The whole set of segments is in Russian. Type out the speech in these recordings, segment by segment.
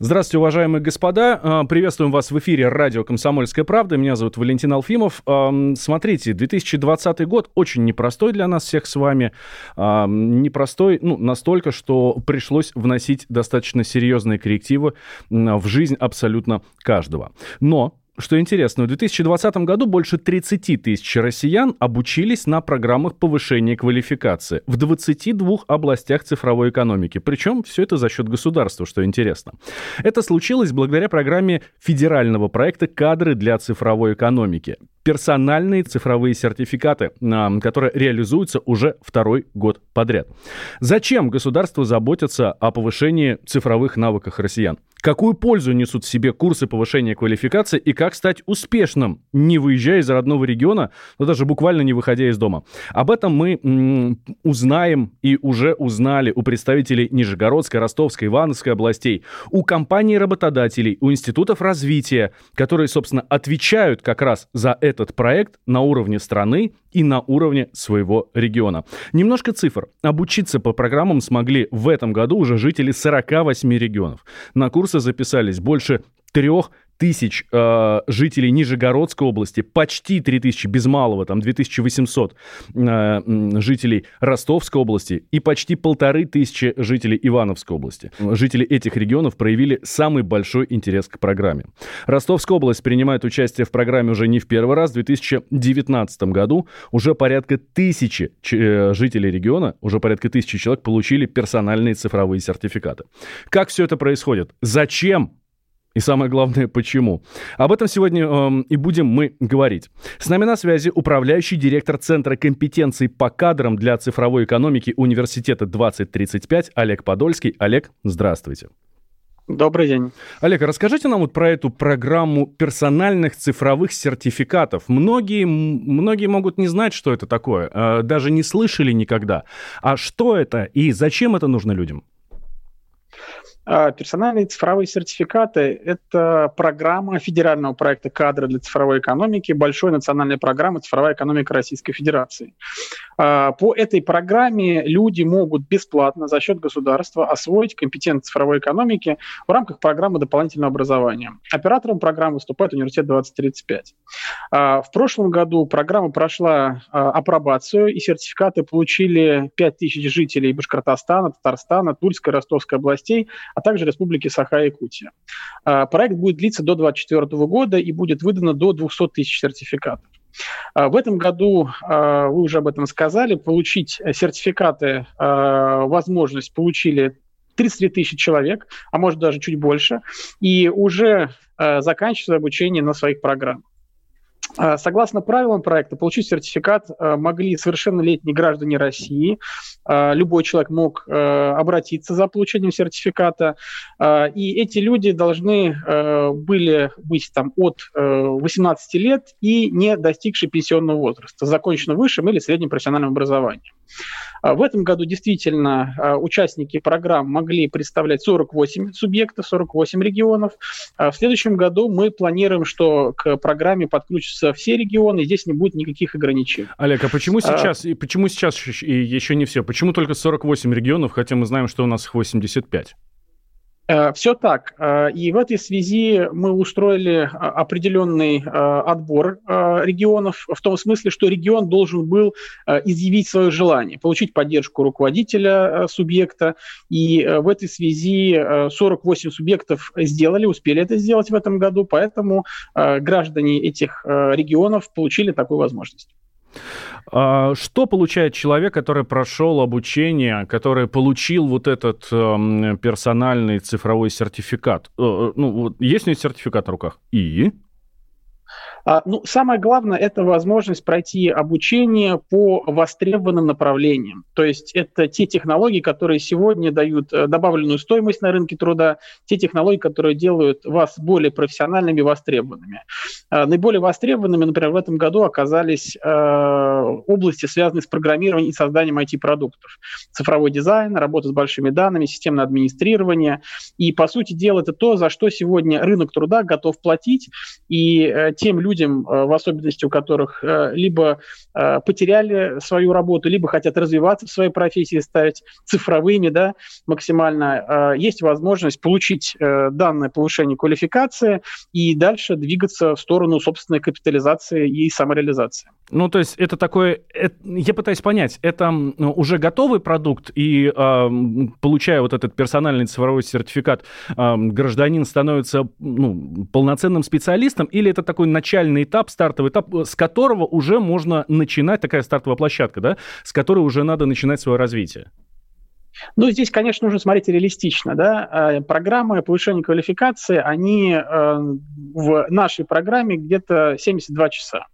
Здравствуйте, уважаемые господа. А, Приветствуем вас в эфире радио «Комсомольская правда». Меня зовут Валентин Алфимов. Ам, Смотрите, 2020 год очень непростой для нас всех с вами. Ам, Непростой, ну, настолько, что пришлось вносить достаточно серьезные коррективы в жизнь абсолютно каждого. Но что интересно, в 2020 году больше 30 тысяч россиян обучились на программах повышения квалификации в 22 областях цифровой экономики. Причем все это за счет государства, что интересно. Это случилось благодаря программе федерального проекта «Кадры для цифровой экономики». Персональные цифровые сертификаты, а, которые реализуются уже второй год подряд. Зачем государство заботится о повышении цифровых навыков россиян? Какую пользу несут в себе курсы повышения квалификации и как стать успешным, не выезжая из родного региона, но даже буквально не выходя из дома? Об этом мы м, узнаем и уже узнали у представителей Нижегородской, Ростовской, Ивановской областей, у компаний-работодателей, у институтов развития, которые, собственно, отвечают как раз за этот проект на уровне страны и на уровне своего региона. Немножко цифр. Обучиться по программам смогли в этом году уже жители 48 регионов. На курсы записались больше трех тысяч э, жителей Нижегородской области, почти 3000 без малого, там 2800 э, жителей Ростовской области и почти полторы тысячи жителей Ивановской области. Жители этих регионов проявили самый большой интерес к программе. Ростовская область принимает участие в программе уже не в первый раз. В 2019 году уже порядка тысячи э, жителей региона, уже порядка тысячи человек получили персональные цифровые сертификаты. Как все это происходит? Зачем и самое главное, почему? Об этом сегодня эм, и будем мы говорить. С нами на связи управляющий директор Центра компетенций по кадрам для цифровой экономики Университета 2035 Олег Подольский. Олег, здравствуйте. Добрый день. Олег, а расскажите нам вот про эту программу персональных цифровых сертификатов. Многие, многие могут не знать, что это такое, э, даже не слышали никогда. А что это и зачем это нужно людям? А, Персональные цифровые сертификаты – это программа федерального проекта «Кадры для цифровой экономики», большой национальной программы «Цифровая экономика Российской Федерации». А, По этой программе люди могут бесплатно за счет государства освоить компетенции цифровой экономики в рамках программы дополнительного образования. Оператором программы выступает Университет 2035. А, В прошлом году программа прошла апробацию, и сертификаты получили 5000 жителей Башкортостана, Татарстана, Тульской, Ростовской областей, а также Республики Саха-Якутия. А, Проект будет длиться до 2024 года и будет выдано до 200 тысяч сертификатов. А, В этом году, а, вы уже об этом сказали, получить э, сертификаты возможность получили 33 тысячи человек, а может даже чуть больше, и уже э, заканчивают обучение на своих программах. А, Согласно правилам проекта, получить сертификат э, могли совершеннолетние граждане России. А, Любой человек мог э, обратиться за получением сертификата. А, И эти люди должны э, были быть там от э, 18 лет и не достигшие пенсионного возраста, закончено высшим или средним профессиональным образованием. А В этом году действительно а, участники программ могли представлять 48 субъектов, 48 регионов. А В следующем году мы планируем, что к программе подключатся все регионы, и здесь не будет никаких ограничений. Олег, а почему А- сейчас, и почему сейчас еще не все? Почему только 48 регионов, хотя мы знаем, что у нас их 85? Все так. Э, И в этой связи мы устроили а, определенный э, отбор э, регионов, в том смысле, что регион должен был э, изъявить свое желание, получить поддержку руководителя э, субъекта. И э, в этой связи э, 48 субъектов сделали, успели это сделать в этом году, поэтому э, граждане этих э, регионов получили такую возможность. А, Что получает человек, который прошел обучение, который получил вот этот эм, персональный цифровой сертификат? Э, э, Ну, вот есть у него сертификат в руках? И? А, ну, самое главное – это возможность пройти обучение по востребованным направлениям. То есть это те технологии, которые сегодня дают э, добавленную стоимость на рынке труда, те технологии, которые делают вас более профессиональными и востребованными. А, наиболее востребованными, например, в этом году оказались э, области, связанные с программированием и созданием IT-продуктов. Цифровой дизайн, работа с большими данными, системное администрирование. И, по сути дела, это то, за что сегодня рынок труда готов платить. И э, тем людям, э, в особенности у которых э, либо э, потеряли свою работу, либо хотят развиваться в своей профессии, стать цифровыми, да, максимально, есть возможность получить данное повышение квалификации и дальше двигаться в сторону собственной капитализации и самореализации. Ну, то есть это такое, я пытаюсь понять, это ну, уже готовый продукт, и получая вот этот персональный цифровой сертификат, гражданин становится ну, полноценным специалистом, или это такой начальный этап, стартовый этап, с которого уже можно начинать, такая стартовая площадка, да, с которой уже надо начинать свое развитие? Ну, здесь, конечно, нужно смотреть реалистично. Да? А, программы повышения квалификации, они э, в нашей программе где-то 72 часа.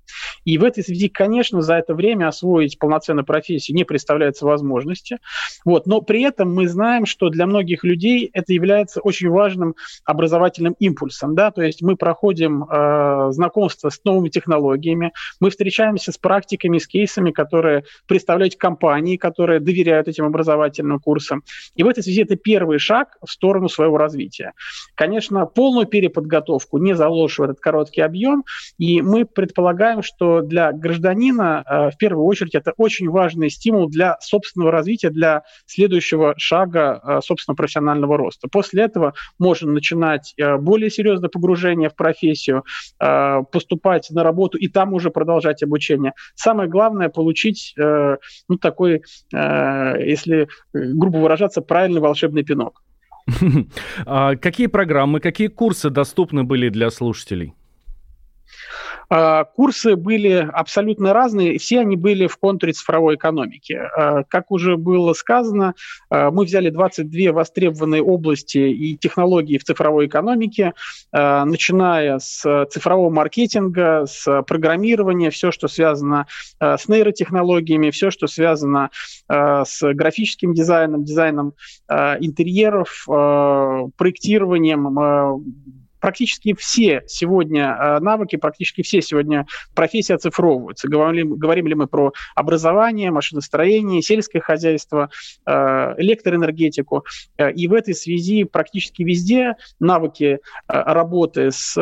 И в этой связи, конечно, за это время освоить полноценную профессию не представляется возможности. Вот. Но при этом мы знаем, что для многих людей это является очень важным образовательным импульсом. Да? То есть мы проходим э, знакомство с новыми технологиями, мы встречаемся с практиками, с кейсами, которые представляют компании, которые доверяют этим образовательным курсам, курса. И в этой связи это первый шаг в сторону своего развития. Конечно, полную переподготовку не заложишь в этот короткий объем, и мы предполагаем, что для гражданина э, в первую очередь это очень важный стимул для собственного развития, для следующего шага э, собственного профессионального роста. После этого можно начинать э, более серьезное погружение в профессию, поступать на работу и там уже продолжать обучение. Самое главное получить ну, такой, если грубо выражаться, правильный волшебный пинок. А какие программы, какие курсы доступны были для слушателей? А, курсы были абсолютно разные, все они были в контуре цифровой экономики. А, как уже было сказано, а, мы взяли 22 востребованные области и технологии в цифровой экономике, начиная с цифрового маркетинга, с программирования, все, что связано с нейротехнологиями, все, что связано с графическим дизайном, дизайном интерьеров, проектированием, практически все сегодня э, навыки, практически все сегодня профессии оцифровываются. Говорим, говорим ли мы про образование, машиностроение, сельское хозяйство, э, электроэнергетику. Э, и в этой связи практически везде навыки работы с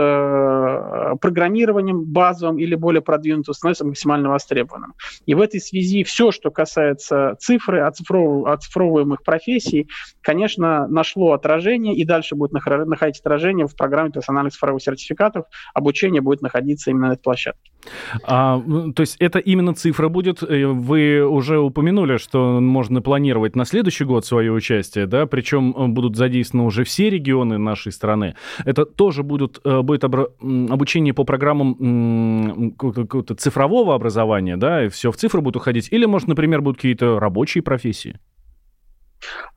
программированием базовым или более продвинутым становятся максимально востребованным. И в этой связи все, что касается цифры, оцифров... оцифровываемых профессий, конечно, нашло отражение и дальше будет находить отражение в программе программе персональных цифровых сертификатов обучение будет находиться именно на этой площадке. А, то есть это именно цифра будет? Э, вы уже упомянули, что можно планировать на следующий год свое участие, да? Причем э, будут задействованы уже все регионы нашей страны. Это тоже будут, э, будет обучение по программам цифрового образования, да? И все в цифру будет уходить? Или, может, например, будут какие-то рабочие профессии?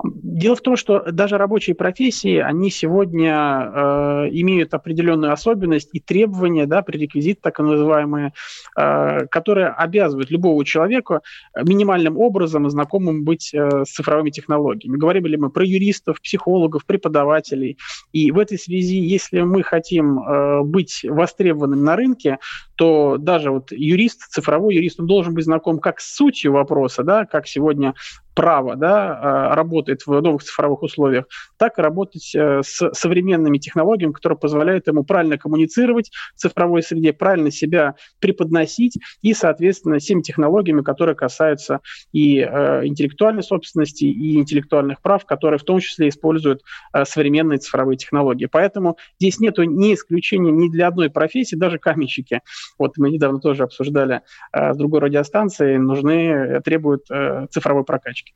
Дело в том, что даже рабочие профессии, они сегодня э, имеют определенную особенность и требования, да, пререквизит так называемые, э, которые обязывают любого человека минимальным образом знакомым быть э, с цифровыми технологиями. Говорили ли мы про юристов, психологов, преподавателей. И в этой связи, если мы хотим э, быть востребованным на рынке, то даже вот юрист, цифровой юрист, он должен быть знаком как с сутью вопроса, да, как сегодня право да, а, работает в новых цифровых условиях, так и работать э, с современными технологиями, которые позволяют ему правильно коммуницировать в цифровой среде, правильно себя преподносить и, соответственно, всеми технологиями, которые касаются и э, интеллектуальной собственности, и интеллектуальных прав, которые в том числе используют э, современные цифровые технологии. Поэтому здесь нет ни исключения ни для одной профессии, даже каменщики. Вот мы недавно тоже обсуждали с другой радиостанцией, нужны, требуют цифровой прокачки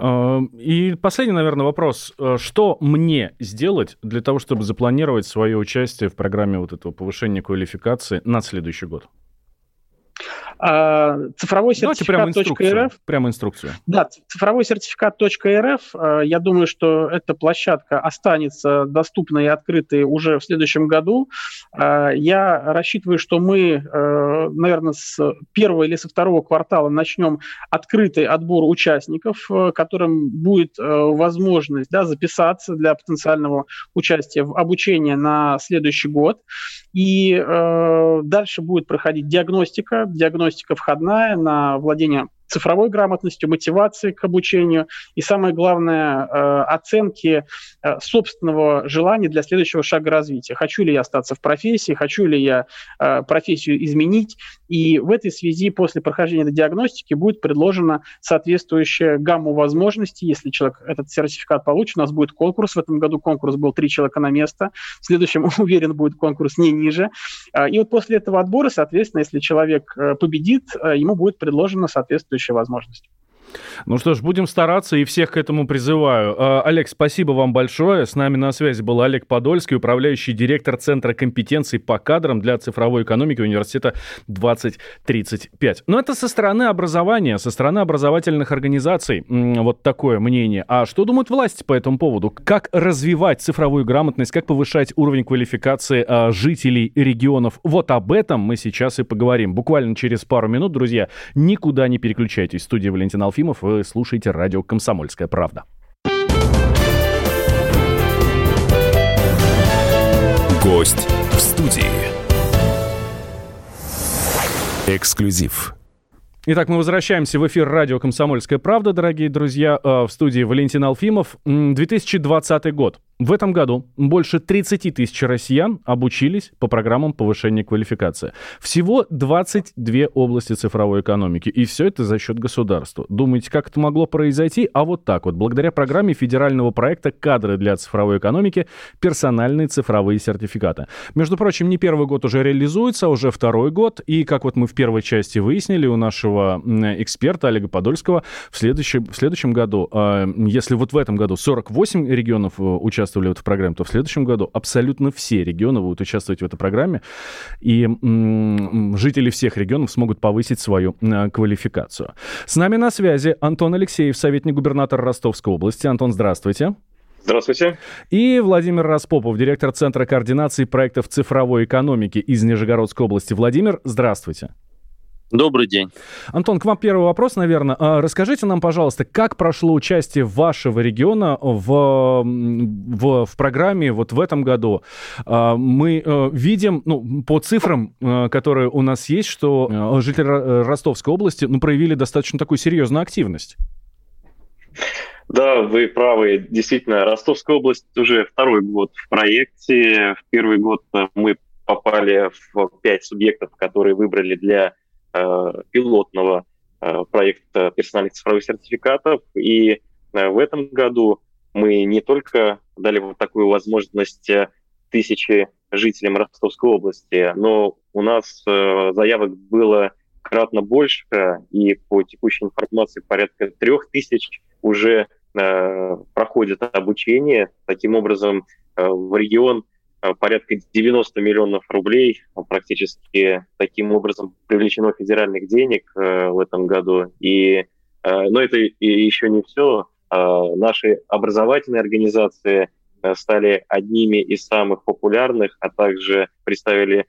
и последний, наверное, вопрос. Э, что мне сделать для того, чтобы запланировать свое участие в программе вот этого повышения квалификации на следующий год? Цифровой сертификат .рф. Прямо инструкцию. Да, цифровой сертификат .рф. Я думаю, что эта площадка останется доступной и открытой уже в следующем году. Я рассчитываю, что мы, наверное, с первого или со второго квартала начнем открытый отбор участников, которым будет возможность да, записаться для потенциального участия в обучении на следующий год. И э, дальше будет проходить диагностика, диагностика входная на владение цифровой грамотностью, мотивации к обучению и, самое главное, э, оценки э, собственного желания для следующего шага развития. Хочу ли я остаться в профессии, хочу ли я э, профессию изменить. И в этой связи после прохождения этой диагностики будет предложена соответствующая гамма возможностей. Если человек этот сертификат получит, у нас будет конкурс. В этом году конкурс был три человека на место. В следующем, уверен, будет конкурс не ниже. И вот после этого отбора, соответственно, если человек победит, ему будет предложена соответствующая соответствующая возможность. Ну что ж, будем стараться и всех к этому призываю. А, Олег, спасибо вам большое. С нами на связи был Олег Подольский, управляющий директор Центра компетенций по кадрам для цифровой экономики Университета 2035. Но это со стороны образования, со стороны образовательных организаций. Вот такое мнение. А что думают власти по этому поводу? Как развивать цифровую грамотность, как повышать уровень квалификации а, жителей регионов? Вот об этом мы сейчас и поговорим. Буквально через пару минут, друзья. Никуда не переключайтесь. Студии Валентина Алфимов Ефимов. Вы слушаете радио «Комсомольская правда». Гость в студии. Эксклюзив. Итак, мы возвращаемся в эфир радио «Комсомольская правда», дорогие друзья. Э, в студии Валентин Алфимов. 2020 год. В этом году больше 30 тысяч россиян обучились по программам повышения квалификации. Всего 22 области цифровой экономики. И все это за счет государства. Думаете, как это могло произойти? А вот так вот. Благодаря программе федерального проекта «Кадры для цифровой экономики. Персональные цифровые сертификаты». Между прочим, не первый год уже реализуется, а уже второй год. И, как вот мы в первой части выяснили у нашего эксперта Олега Подольского, в следующем, в следующем году, а, если вот в этом году 48 регионов э, участвуют участвовали в этой программе, то в следующем году абсолютно все регионы будут участвовать в этой программе, и жители всех регионов смогут повысить свою э, квалификацию. С нами на связи Антон Алексеев, советник губернатора Ростовской области. Антон, здравствуйте. Здравствуйте. И Владимир Распопов, директор Центра координации проектов цифровой экономики из Нижегородской области. Владимир, здравствуйте. Добрый день. Антон, к вам первый вопрос, наверное. А, расскажите нам, пожалуйста, как прошло участие вашего региона в, в, в программе вот в этом году? А, мы э, видим, ну, по цифрам, э, которые у нас есть, что э, жители Ростовской области ну, проявили достаточно такую серьезную активность. Да, вы правы. Действительно, Ростовская область уже второй год в проекте. В первый год мы попали в пять субъектов, которые выбрали для пилотного э, проекта персональных цифровых сертификатов. И э, в этом году мы не только дали вот такую возможность тысячи жителям Ростовской области, но у нас заявок было кратно больше, и по текущей информации порядка трех тысяч уже проходят обучение. Таким образом, в регион Э, порядка 90 миллионов рублей практически таким образом привлечено федеральных денег э, в этом году. И, э, но это еще не все. Наши образовательные организации стали одними из самых популярных, а также представили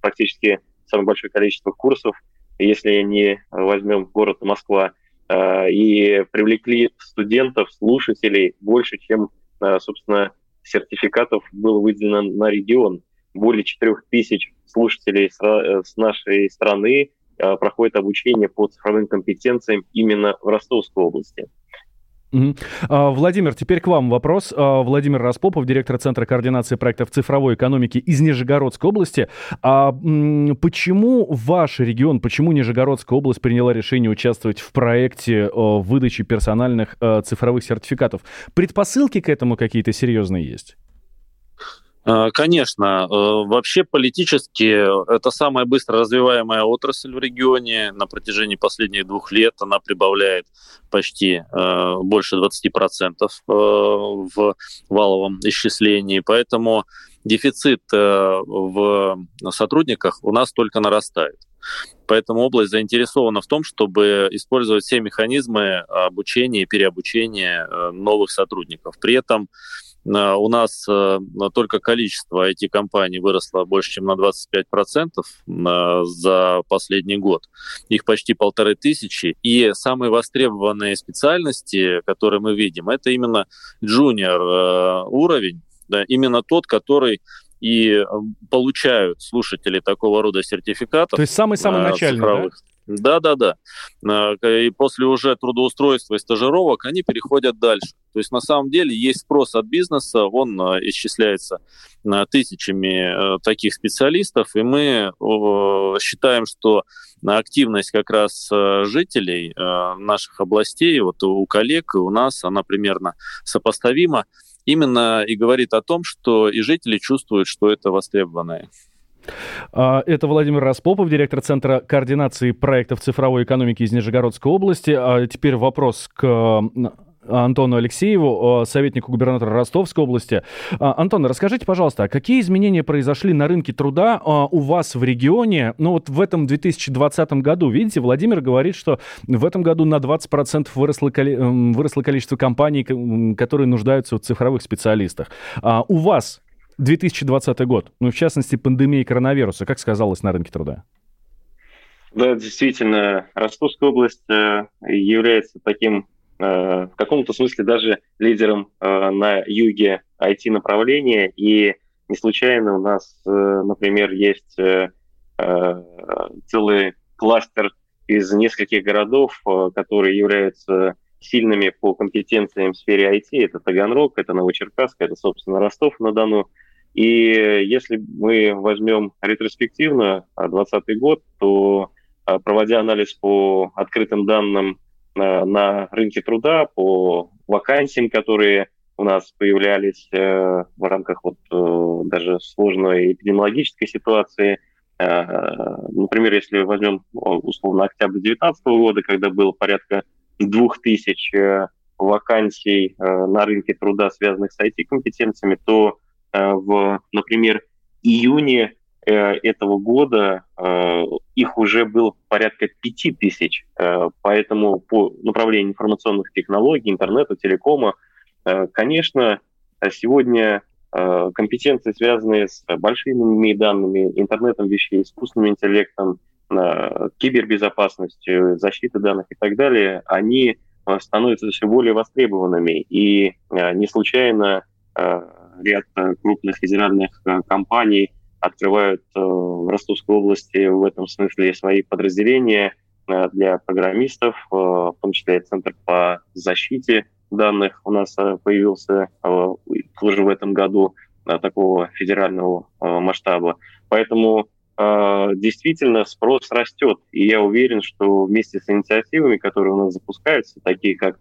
практически самое большое количество курсов, если не возьмем город Москва, и привлекли студентов, слушателей больше, чем, собственно, сертификатов было выделено на регион. Более 4000 слушателей э, с нашей страны э, проходит обучение по цифровым компетенциям именно в Ростовской области. Угу. Владимир, теперь к вам вопрос. А, Владимир Распопов, директор Центра координации проектов цифровой экономики из Нижегородской области. А почему ваш регион, почему Нижегородская область приняла решение участвовать в проекте выдачи персональных цифровых сертификатов? Предпосылки к этому какие-то серьезные есть? Э, конечно, э, вообще политически это самая быстро развиваемая отрасль в регионе. На протяжении последних двух лет она прибавляет почти э, больше 20% в валовом исчислении. Поэтому дефицит в сотрудниках у нас только нарастает. Поэтому область заинтересована в том, чтобы использовать все механизмы обучения и переобучения новых сотрудников. При этом Э, у нас э, только количество IT-компаний выросло больше, чем на 25% э, за последний год. Их почти полторы тысячи. И самые востребованные специальности, которые мы видим, это именно junior уровень, да, именно тот, который и получают слушатели такого рода сертификатов. То есть самый-самый начальный, цифровых. да? Да, да, да. И после уже трудоустройства и стажировок они переходят дальше. То есть на самом деле есть спрос от бизнеса, он а, исчисляется тысячами э, таких специалистов, и мы считаем, что активность как раз э, жителей э, наших областей, вот у коллег и у нас, она примерно сопоставима, именно и говорит о том, что и жители чувствуют, что это востребованное. А, это Владимир Распопов, директор Центра координации проектов цифровой экономики из Нижегородской области. А теперь вопрос к Антону Алексееву, советнику губернатора Ростовской области. А, Антон, расскажите, пожалуйста, а какие изменения произошли на рынке труда у вас в регионе, ну вот в этом 2020 году? Видите, Владимир говорит, что в этом году на 20% выросло, выросло количество компаний, которые нуждаются в цифровых специалистах. У вас 2020 год, ну, в частности, пандемия коронавируса, как сказалось на рынке труда? Да, действительно, Ростовская область э, является таким, э, в каком-то смысле даже лидером э, на юге IT-направления, и не случайно у нас, например, есть целый кластер из нескольких городов, которые являются сильными по компетенциям в сфере IT. Это Таганрог, это Новочеркасск, это, собственно, Ростов-на-Дону. И если мы возьмем ретроспективно 2020 год, то а, проводя анализ по открытым данным на, на рынке труда, по вакансиям, которые у нас появлялись э, в рамках вот э, даже сложной эпидемиологической ситуации. Э, например, если возьмем условно октябрь 2019 года, когда было порядка 2000 э, вакансий э, на рынке труда, связанных с IT-компетенциями, то в, например, июне э, этого года э, их уже было порядка 5 тысяч. Поэтому по направлению информационных технологий, интернета, телекома, конечно, сегодня компетенции, связанные с большими данными, интернетом вещей, искусственным интеллектом, кибербезопасностью, защитой данных и так далее, они становятся все более востребованными. И не случайно ряд э, крупных федеральных э, компаний открывают э, в Ростовской области в этом смысле свои подразделения для программистов, в том числе и Центр по защите данных у нас появился тоже в этом году такого федерального масштаба. Поэтому действительно спрос растет. И я уверен, что вместе с инициативами, которые у нас запускаются, такие как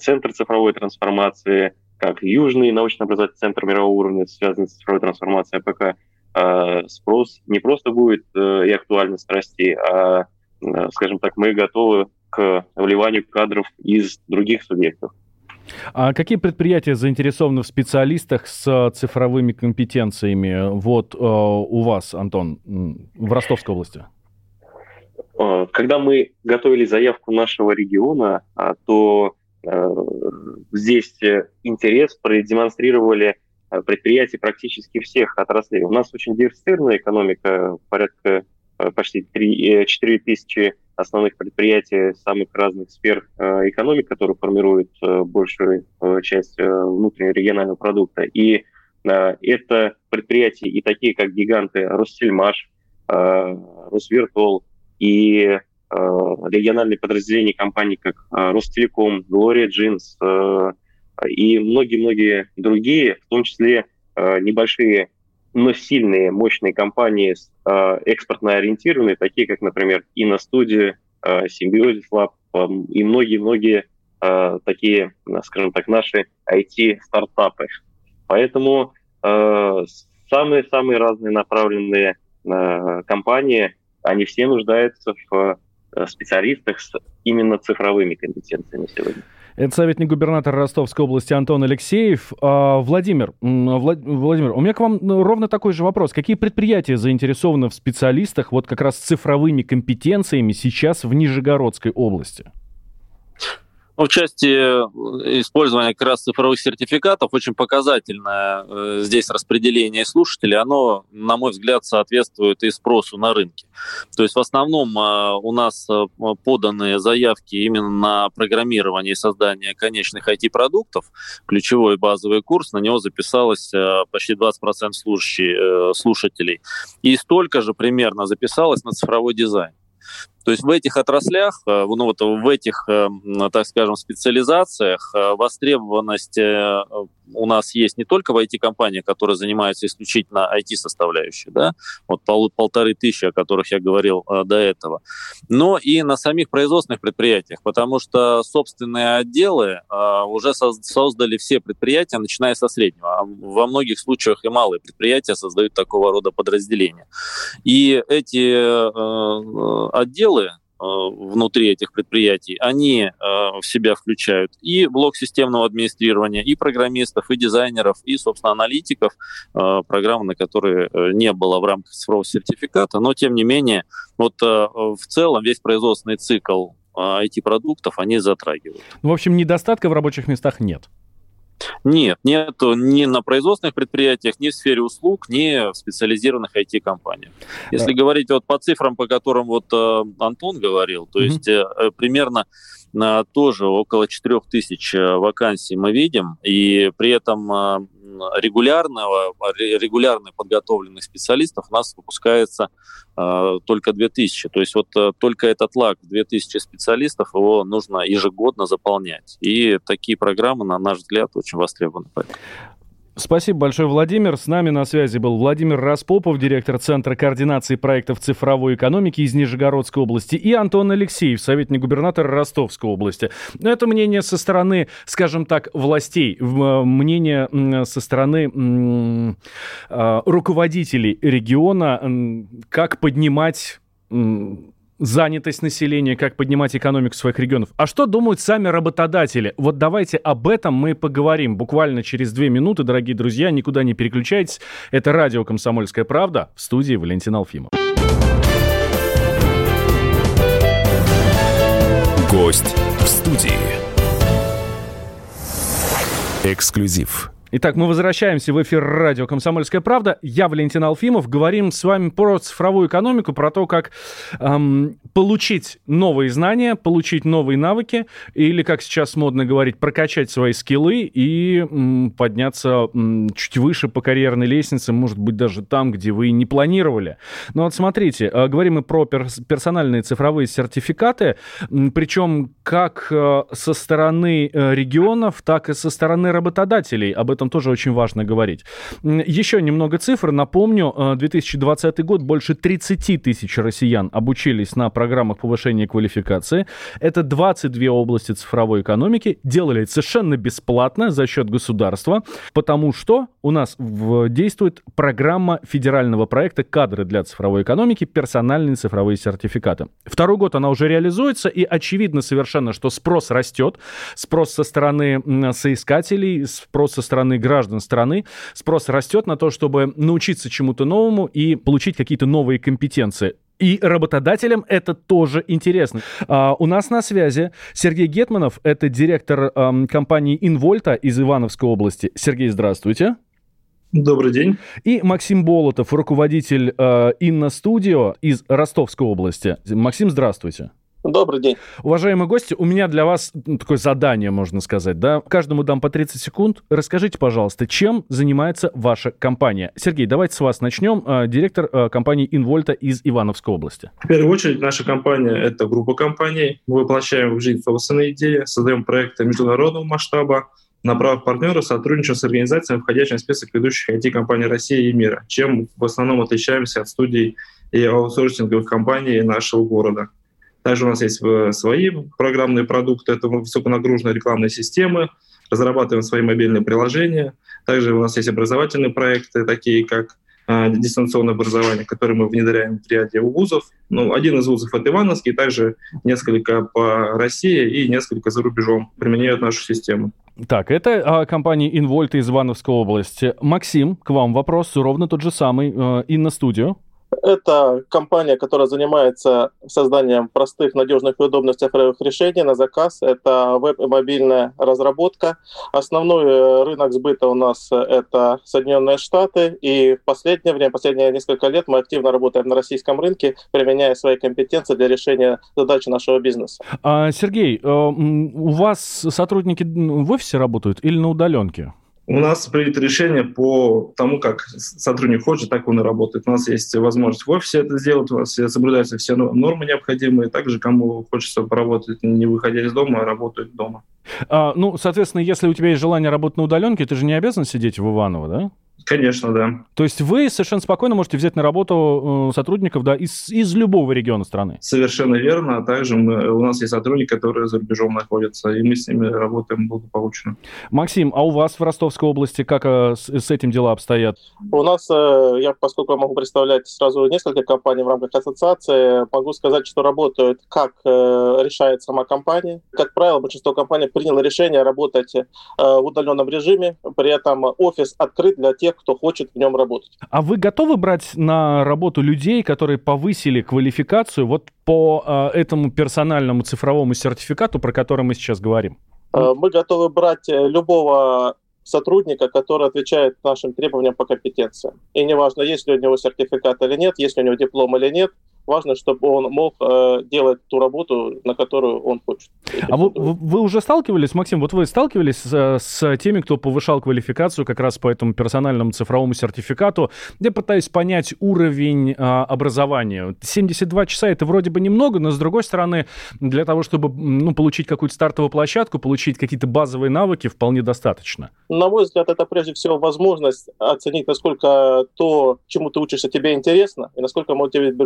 Центр цифровой трансформации, как Южный научно-образовательный центр мирового уровня, связанный с цифровой трансформацией АПК, а, спрос не просто будет э, и актуальность расти, а, э, скажем так, мы готовы к вливанию кадров из других субъектов. А какие предприятия заинтересованы в специалистах с цифровыми компетенциями вот э, у вас, Антон, в Ростовской области? Когда мы готовили заявку нашего региона, а, то Э, здесь э, интерес продемонстрировали э, предприятия практически всех отраслей. У нас очень диверсифицированная экономика, порядка почти 3, 4 тысячи основных предприятий самых разных сфер экономики, которые формируют большую часть внутреннего регионального продукта. И это предприятия и такие, как гиганты Ростельмаш, Росвертол и Э, региональные подразделения компаний, как э, Ростелеком, Gloria Jeans э, и многие-многие другие, в том числе небольшие, но сильные, мощные компании, экспортно ориентированные, такие как, например, Иностудия, Symbiosis Lab и многие-многие такие, скажем так, наши IT-стартапы. Поэтому самые-самые разные направленные компании, они все нуждаются в Э, специалистах с именно цифровыми компетенциями сегодня. Это советник губернатора Ростовской области Антон Алексеев. А, Владимир, Влад, Владимир, у меня к вам ну, ровно такой же вопрос. Какие предприятия заинтересованы в специалистах вот как раз с цифровыми компетенциями сейчас в Нижегородской области? Ну, в части э, использования как раз цифровых сертификатов очень показательное э, здесь распределение слушателей. Оно, на мой взгляд, соответствует и спросу на рынке. То есть в основном э, у нас поданы заявки именно на программирование и создание конечных IT-продуктов. Ключевой базовый курс, на него записалось почти 20% слушателей. И столько же примерно записалось на цифровой дизайн. То есть в этих отраслях, э, ну вот в этих, э, так скажем, специализациях э, востребованность у нас есть не только в IT-компаниях, которые занимаются исключительно IT-составляющей, да, вот пол, полторы тысячи, о которых я говорил до этого, но и на самих производственных предприятиях, потому что собственные отделы уже создали все предприятия, начиная со среднего. А во многих случаях и малые предприятия создают такого рода подразделения. И эти отделы отделы э, внутри этих предприятий, они э, в себя включают и блок системного администрирования, и программистов, и дизайнеров, и, собственно, аналитиков, э, программы, на которые не было в рамках цифрового сертификата, но, тем не менее, вот в целом весь производственный цикл IT-продуктов они затрагивают. В общем, недостатка в рабочих местах нет. Нет, нет ни на производственных предприятиях, ни в сфере услуг, ни в специализированных IT-компаниях. Если да. говорить вот по цифрам, по которым вот э, Антон говорил, то mm-hmm. есть э, примерно э, тоже около 4 тысяч э, вакансий мы видим, и при этом э, регулярного, регулярно подготовленных специалистов у нас выпускается э, только 2000. То есть вот э, только этот лак 2000 специалистов, его нужно ежегодно заполнять. И такие программы, на наш взгляд, очень востребованы. Спасибо большое, Владимир. С нами на связи был Владимир Распопов, директор Центра координации проектов цифровой экономики из Нижегородской области, и Антон Алексеев, советник губернатора Ростовской области. Это мнение со стороны, скажем так, властей, э, мнение со стороны э, руководителей региона, как поднимать занятость населения, как поднимать экономику своих регионов. А что думают сами работодатели? Вот давайте об этом мы поговорим буквально через две минуты, дорогие друзья. Никуда не переключайтесь. Это радио «Комсомольская правда» в студии Валентин Алфимов. Гость в студии. Эксклюзив. Итак, мы возвращаемся в эфир радио «Комсомольская правда». Я Валентин Алфимов. Говорим с вами про цифровую экономику, про то, как эм, получить новые знания, получить новые навыки, или, как сейчас модно говорить, прокачать свои скиллы и м, подняться м, чуть выше по карьерной лестнице, может быть, даже там, где вы не планировали. Но вот смотрите, э, говорим мы про перс персональные цифровые сертификаты, м, причем как э, со стороны э, регионов, так и со стороны работодателей. Об этом этом тоже очень важно говорить. Еще немного цифр. Напомню, 2020 э, год больше 30 тысяч россиян обучились на программах повышения квалификации. Это 22 области цифровой экономики. Делали это совершенно бесплатно за счет государства, потому что у нас действует программа федерального проекта «Кадры для цифровой экономики. Персональные цифровые сертификаты». Второй год она уже реализуется, и очевидно совершенно, что спрос растет. Спрос со стороны соискателей, спрос со стороны стороны граждан страны, спрос растет на то, чтобы научиться чему-то новому и получить какие-то новые компетенции. И работодателям это тоже интересно. А, у нас на связи Сергей Гетманов, это директор а, компании Инвольта из Ивановской области. Сергей, здравствуйте. Добрый день. И Максим Болотов, руководитель э, Инна Студио из Ростовской области. Максим, здравствуйте. Добрый день. Уважаемые гости, у меня для вас ну, такое задание, можно сказать, да? Каждому дам по 30 секунд. Расскажите, пожалуйста, чем занимается ваша компания? Сергей, давайте с вас начнем. А, директор а, компании Инвольта из Ивановской области. В первую очередь, наша компания — это группа компаний. Мы воплощаем в жизнь собственные идеи, создаем проекты международного масштаба, на правах партнера сотрудничаем с организациями, входящими в список ведущих IT-компаний России и мира, чем в основном отличаемся от студий и аутсорсинговых компаний нашего города. Также у нас есть свои программные продукты, это высоконагруженные рекламные системы, разрабатываем свои мобильные приложения. Также у нас есть образовательные проекты, такие как э, дистанционное образование, которое мы внедряем в ряде вузов. Ну, один из вузов — это Ивановский, также несколько по России и несколько за рубежом применяют нашу систему. Так, это а, компания Инвольт из Ивановской области. Максим, к вам вопрос, ровно тот же самый. Э, Инна Студио. Это компания, которая занимается созданием простых, надежных и удобных цифровых решений на заказ. Это веб и мобильная разработка. Основной э, рынок сбыта у нас э, это Соединенные Штаты. И в последнее время, последние несколько лет мы активно работаем на российском рынке, применяя свои компетенции для решения задач нашего бизнеса. А, Сергей, э, у вас сотрудники в офисе работают или на удаленке? У нас принято решение по тому, как сотрудник хочет, так он и работает. У нас есть возможность в офисе это сделать, у нас соблюдаются все нормы необходимые. Также, кому хочется поработать, не выходя из дома, а работать дома. А, ну, соответственно, если у тебя есть желание работать на удаленке, ты же не обязан сидеть в Иваново, да? Конечно, да. То есть вы совершенно спокойно можете взять на работу э, сотрудников да, из, из любого региона страны? Совершенно верно. А также мы, у нас есть сотрудники, которые за рубежом находятся, и мы с ними работаем благополучно. Максим, а у вас в Ростовской области как э, с, с этим дела обстоят? У нас, э, я поскольку я могу представлять сразу несколько компаний в рамках ассоциации, могу сказать, что работают, как решает сама компания. Как правило, большинство компаний приняло решение работать в удаленном режиме, при этом офис открыт для тех, тех, кто хочет в нем работать. А вы готовы брать на работу людей, которые повысили квалификацию вот по э, этому персональному цифровому сертификату, про который мы сейчас говорим? Э, мы готовы брать э, любого сотрудника, который отвечает нашим требованиям по компетенциям. И неважно, есть ли у него сертификат или нет, есть ли у него диплом или нет, важно, чтобы он мог э, делать ту работу, на которую он хочет. А вы, вы уже сталкивались, Максим, вот вы сталкивались с, с теми, кто повышал квалификацию как раз по этому персональному цифровому сертификату? Я пытаюсь понять уровень э, образования. 72 часа это вроде бы немного, но с другой стороны, для того, чтобы ну, получить какую-то стартовую площадку, получить какие-то базовые навыки, вполне достаточно. На мой взгляд, это прежде всего возможность оценить, насколько то, чему ты учишься, тебе интересно, и насколько мотивирует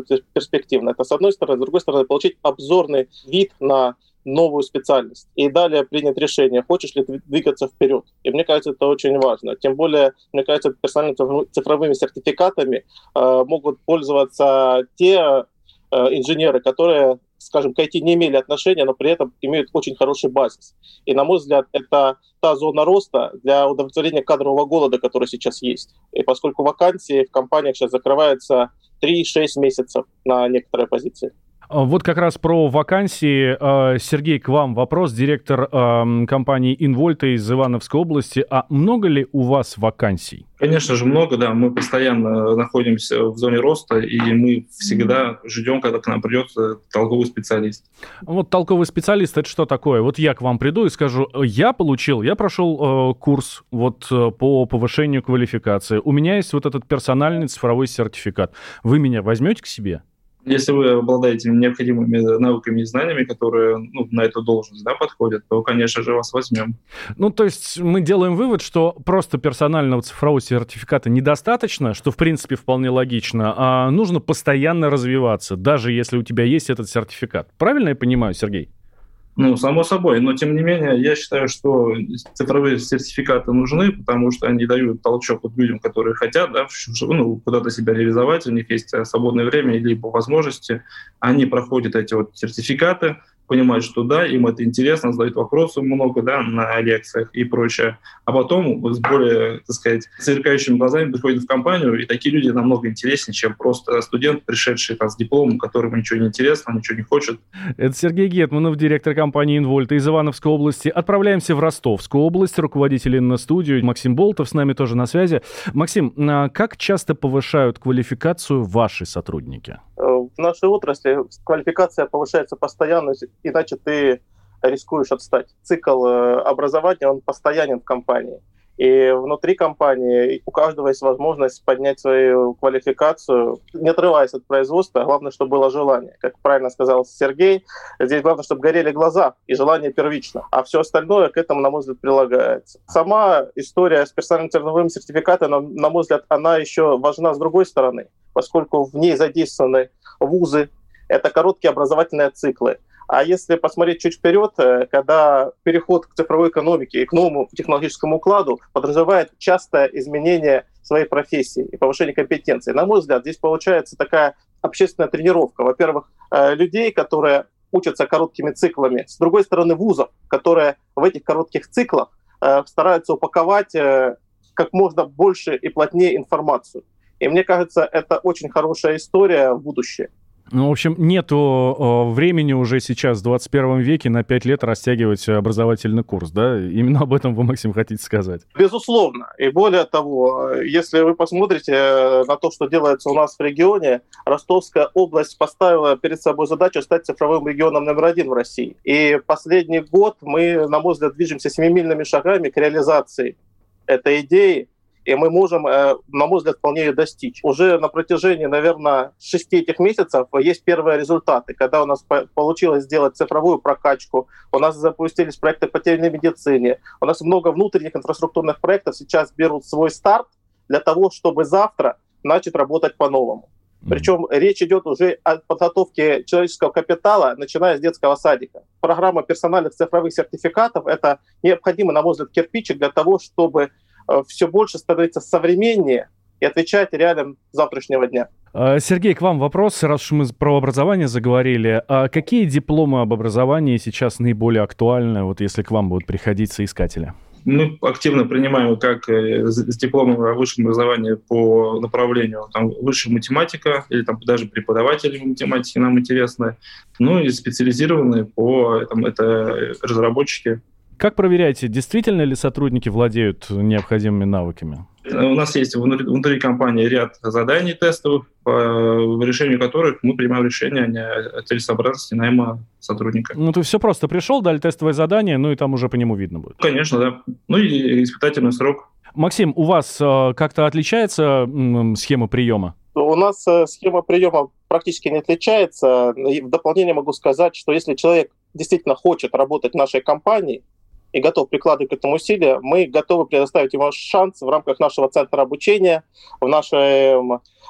перспективно. Это с одной стороны. С другой стороны, получить обзорный вид на новую специальность. И далее принять решение, хочешь ли ты двигаться вперед. И мне кажется, это очень важно. Тем более, мне кажется, персональными цифровыми сертификатами э, могут пользоваться те э, инженеры, которые, скажем, к IT не имели отношения, но при этом имеют очень хороший базис. И, на мой взгляд, это та зона роста для удовлетворения кадрового голода, который сейчас есть. И поскольку вакансии в компаниях сейчас закрываются 3-6 месяцев на некоторые позиции. А вот как раз про вакансии. А, Сергей, к вам вопрос. Директор компании Инвольта из Ивановской области. А много ли у вас вакансий? Конечно же, много, да. Мы постоянно находимся в зоне роста, и мы всегда ждем, когда к нам придет толковый специалист. Вот толковый специалист, это что такое? Вот я к вам приду и скажу, я получил, я прошел э, курс вот э, по повышению квалификации. У меня есть вот этот персональный цифровой сертификат. Вы меня возьмете к себе? Если вы обладаете необходимыми навыками и знаниями, которые ну, на эту должность да, подходят, то, конечно же, вас возьмем. Ну, то есть мы делаем вывод, что просто персонального цифрового сертификата недостаточно, что, в принципе, вполне логично, а нужно постоянно развиваться, даже если у тебя есть этот сертификат. Правильно я понимаю, Сергей? Ну, само собой, но тем не менее, я считаю, что цифровые сертификаты нужны, потому что они дают толчок вот людям, которые хотят да, ну, куда-то себя реализовать, у них есть свободное время либо возможности, они проходят эти вот сертификаты, понимают, что да, им это интересно, задают вопросы много да, на лекциях и прочее. А потом с более, так сказать, сверкающими глазами приходят в компанию, и такие люди намного интереснее, чем просто студент, пришедший там, с дипломом, которому ничего не интересно, ничего не хочет. Это Сергей Гетманов, директор компании «Инвольт» из Ивановской области. Отправляемся в Ростовскую область. Руководитель на студию Максим Болтов с нами тоже на связи. Максим, а как часто повышают квалификацию ваши сотрудники? В нашей отрасли квалификация повышается постоянно, иначе ты рискуешь отстать. Цикл э, образования, он постоянен в компании. И внутри компании у каждого есть возможность поднять свою квалификацию, не отрываясь от производства. Главное, чтобы было желание. Как правильно сказал Сергей, здесь главное, чтобы горели глаза, и желание первично. А все остальное к этому, на мой взгляд, прилагается. Сама история с персональным цифровым сертификатом, на мой взгляд, она еще важна с другой стороны, поскольку в ней задействованы вузы, это короткие образовательные циклы. А если посмотреть чуть вперед, э, когда переход к цифровой экономике и к новому технологическому укладу подразумевает частое изменение своей профессии и повышение компетенции. На мой взгляд, здесь получается такая общественная тренировка. Во-первых, э, людей, которые учатся короткими циклами, с другой стороны, вузов, которые в этих коротких циклах э, стараются упаковать как можно больше и плотнее информацию. И мне кажется, это очень хорошая история в будущее. Ну, в общем, нету времени уже сейчас, в 21 веке, на 5 лет растягивать образовательный курс, да? Именно об этом вы, Максим, хотите сказать? Безусловно. И более того, если вы посмотрите э, на то, что делается у нас в регионе, Ростовская область поставила перед собой задачу стать цифровым регионом номер один в России. И последний год мы, на мой взгляд, движемся семимильными шагами к реализации этой идеи и мы можем, э, на мой взгляд, вполне ее достичь. Уже на протяжении, наверное, шести этих месяцев есть первые результаты, когда у нас получилось сделать цифровую прокачку, у нас запустились проекты по телемедицине, у нас много внутренних инфраструктурных проектов сейчас берут свой старт для того, чтобы завтра начать работать по-новому. Причем речь идет уже о подготовке человеческого капитала, начиная с детского садика. Программа персональных цифровых сертификатов – это необходимый, на мой взгляд, кирпичик для того, чтобы все больше становится современнее и отвечает реалиям завтрашнего дня. А, Сергей, к вам вопрос, раз уж мы про образование заговорили. А какие дипломы об образовании сейчас наиболее актуальны, вот если к вам будут приходить соискатели? Мы активно принимаем как э, с дипломом о высшем образовании по направлению там, высшая математика или там даже преподаватели математики нам интересны, ну и специализированные по там, это разработчики как проверяете, действительно ли сотрудники владеют необходимыми навыками? У нас есть внутри, внутри компании ряд заданий тестовых, по решению которых мы принимаем решение о целесообразности найма сотрудника. Ну, ты все просто пришел, дали тестовое задание, ну и там уже по нему видно будет. Конечно, да. Ну и испытательный срок. Максим, у вас э, как-то отличается э, схема приема? У нас э, схема приема практически не отличается. И в дополнение могу сказать, что если человек действительно хочет работать в нашей компании, и готов прикладывать к этому усилия, мы готовы предоставить ему шанс в рамках нашего центра обучения, в нашей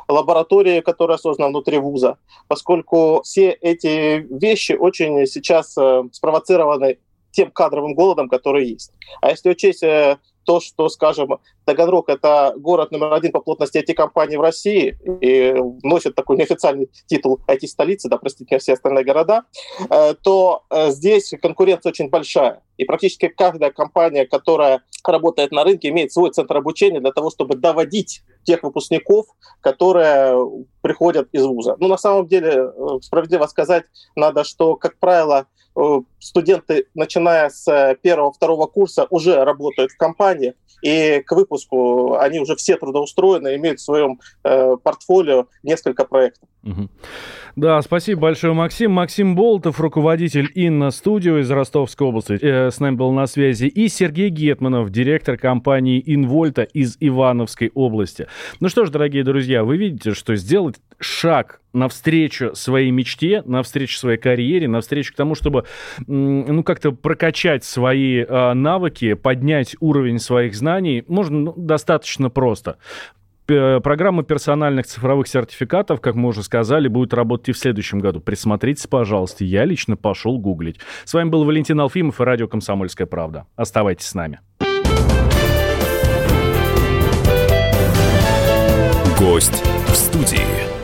лаборатории, которая создана внутри вуза, поскольку все эти вещи очень сейчас э, спровоцированы тем кадровым голодом, который есть. А если учесть э, то, что, скажем, Таганрог — это город номер один по плотности IT-компаний в России и носит такой неофициальный титул IT-столицы, да, простите все остальные города, э, то э, здесь конкуренция очень большая. И практически каждая компания, которая работает на рынке, имеет свой центр обучения для того, чтобы доводить тех выпускников, которые приходят из вуза. Ну, на самом деле, э, справедливо сказать, надо, что, как правило, студенты, начиная с первого-второго курса, уже работают в компании, и к выпуску они уже все трудоустроены, имеют в своем э, портфолио несколько проектов. Да, спасибо большое, Максим. Максим Болтов, руководитель Инна Студио из Ростовской области, э, с нами был на связи. И Сергей Гетманов, директор компании Инвольта из Ивановской области. Ну что ж, дорогие друзья, вы видите, что сделать шаг навстречу своей мечте, навстречу своей карьере, навстречу к тому, чтобы ну, как-то прокачать свои э, навыки, поднять уровень своих знаний, можно ну, достаточно просто. Программа персональных цифровых сертификатов, как мы уже сказали, будет работать и в следующем году. Присмотритесь, пожалуйста. Я лично пошел гуглить. С вами был Валентин Алфимов и радио «Комсомольская правда». Оставайтесь с нами. Гость в студии.